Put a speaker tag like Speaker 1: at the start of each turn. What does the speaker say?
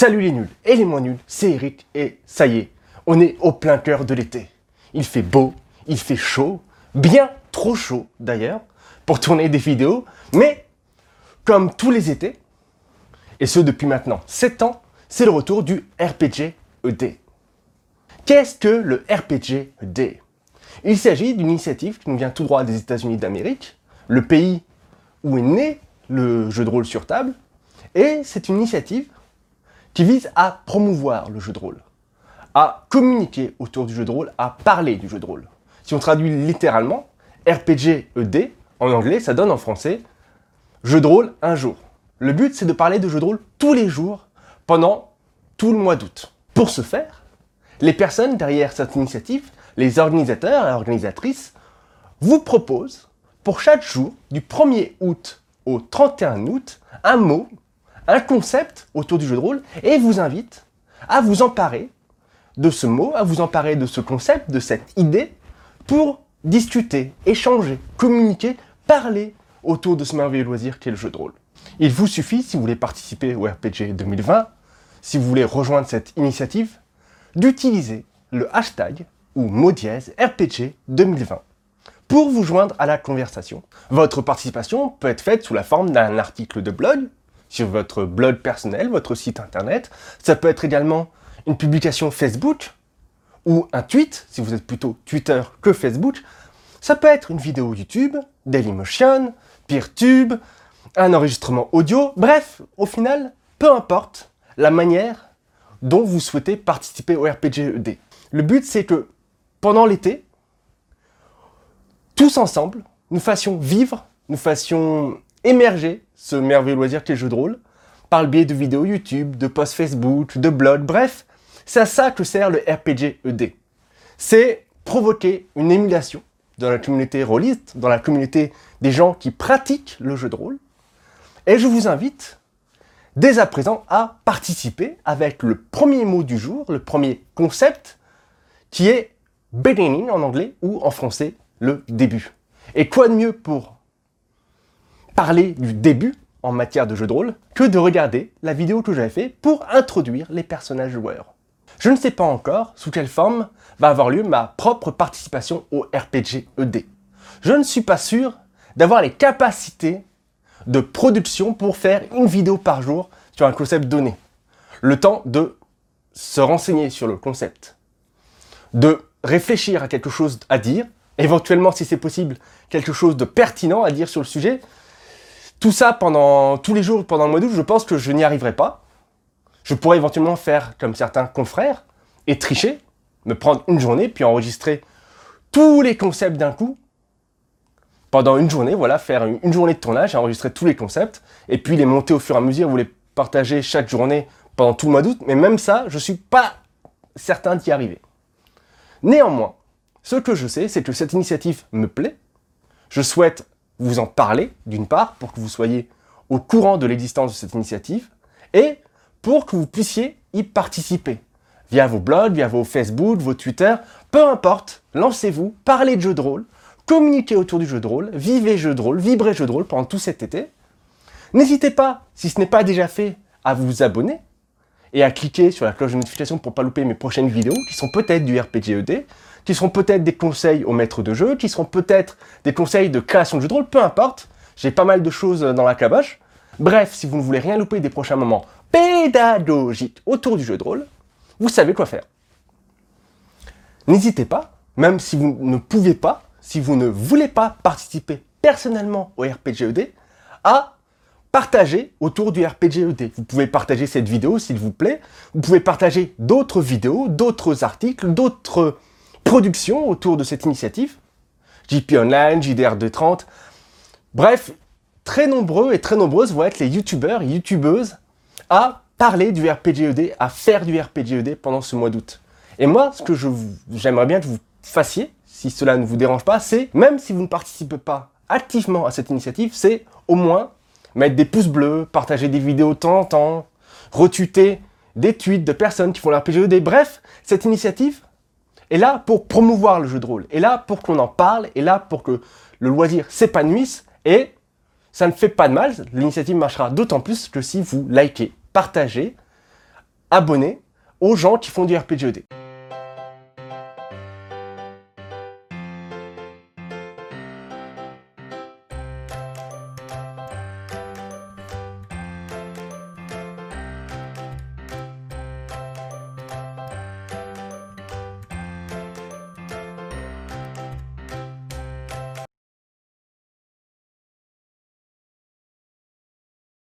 Speaker 1: Salut les nuls et les moins nuls, c'est Eric et ça y est, on est au plein cœur de l'été. Il fait beau, il fait chaud, bien trop chaud d'ailleurs, pour tourner des vidéos, mais comme tous les étés, et ce depuis maintenant 7 ans, c'est le retour du RPG ED. Qu'est-ce que le RPG ED Il s'agit d'une initiative qui nous vient tout droit des États-Unis d'Amérique, le pays où est né le jeu de rôle sur table, et c'est une initiative qui vise à promouvoir le jeu de rôle, à communiquer autour du jeu de rôle, à parler du jeu de rôle. Si on traduit littéralement, RPG ED, en anglais, ça donne en français jeu de rôle un jour. Le but, c'est de parler de jeu de rôle tous les jours pendant tout le mois d'août. Pour ce faire, les personnes derrière cette initiative, les organisateurs et organisatrices, vous proposent pour chaque jour, du 1er août au 31 août, un mot un concept autour du jeu de rôle et vous invite à vous emparer de ce mot, à vous emparer de ce concept, de cette idée, pour discuter, échanger, communiquer, parler autour de ce merveilleux loisir qu'est le jeu de rôle. Il vous suffit, si vous voulez participer au RPG 2020, si vous voulez rejoindre cette initiative, d'utiliser le hashtag ou mot dièse RPG 2020 pour vous joindre à la conversation. Votre participation peut être faite sous la forme d'un article de blog, sur votre blog personnel, votre site internet. Ça peut être également une publication Facebook ou un tweet, si vous êtes plutôt Twitter que Facebook. Ça peut être une vidéo YouTube, Dailymotion, PeerTube, un enregistrement audio. Bref, au final, peu importe la manière dont vous souhaitez participer au RPGED. Le but, c'est que pendant l'été, tous ensemble, nous fassions vivre, nous fassions émerger ce merveilleux loisir qu'est le jeu de rôle, par le biais de vidéos YouTube, de posts Facebook, de blogs, bref, c'est à ça que sert le RPG ED. C'est provoquer une émulation dans la communauté rôliste, dans la communauté des gens qui pratiquent le jeu de rôle. Et je vous invite dès à présent à participer avec le premier mot du jour, le premier concept, qui est beginning en anglais ou en français le début. Et quoi de mieux pour parler du début en matière de jeu de rôle que de regarder la vidéo que j'avais fait pour introduire les personnages joueurs. Je ne sais pas encore sous quelle forme va avoir lieu ma propre participation au RPG ED. Je ne suis pas sûr d'avoir les capacités de production pour faire une vidéo par jour sur un concept donné. Le temps de se renseigner sur le concept, de réfléchir à quelque chose à dire, éventuellement si c'est possible, quelque chose de pertinent à dire sur le sujet, tout ça pendant tous les jours pendant le mois d'août, je pense que je n'y arriverai pas. Je pourrais éventuellement faire comme certains confrères et tricher, me prendre une journée puis enregistrer tous les concepts d'un coup. Pendant une journée, voilà, faire une journée de tournage, enregistrer tous les concepts et puis les monter au fur et à mesure, vous les partager chaque journée pendant tout le mois d'août. Mais même ça, je ne suis pas certain d'y arriver. Néanmoins, ce que je sais, c'est que cette initiative me plaît. Je souhaite vous en parler, d'une part, pour que vous soyez au courant de l'existence de cette initiative, et pour que vous puissiez y participer. Via vos blogs, via vos Facebook, vos Twitter, peu importe, lancez-vous, parlez de jeux de rôle, communiquez autour du jeu de rôle, vivez jeu de rôle, vibrez jeu de rôle pendant tout cet été. N'hésitez pas, si ce n'est pas déjà fait, à vous abonner et à cliquer sur la cloche de notification pour pas louper mes prochaines vidéos qui sont peut-être du RPGED, qui seront peut-être des conseils aux maîtres de jeu, qui seront peut-être des conseils de création de jeux de rôle, peu importe. J'ai pas mal de choses dans la caboche. Bref, si vous ne voulez rien louper des prochains moments pédagogiques autour du jeu de rôle, vous savez quoi faire. N'hésitez pas, même si vous ne pouvez pas, si vous ne voulez pas participer personnellement au RPGED, à partager autour du RPGED. Vous pouvez partager cette vidéo s'il vous plaît. Vous pouvez partager d'autres vidéos, d'autres articles, d'autres production autour de cette initiative. JP Online, JDR230. Bref, très nombreux et très nombreuses vont être les youtubeurs et youtubeuses à parler du RPGED, à faire du RPGED pendant ce mois d'août. Et moi, ce que j'aimerais bien que vous fassiez, si cela ne vous dérange pas, c'est, même si vous ne participez pas activement à cette initiative, c'est au moins mettre des pouces bleus, partager des vidéos de temps en temps, retuiter des tweets de personnes qui font l'RPGED. Bref, cette initiative, est là pour promouvoir le jeu de rôle, est là pour qu'on en parle, est là pour que le loisir s'épanouisse et ça ne fait pas de mal. L'initiative marchera d'autant plus que si vous likez, partagez, abonner aux gens qui font du RPGED.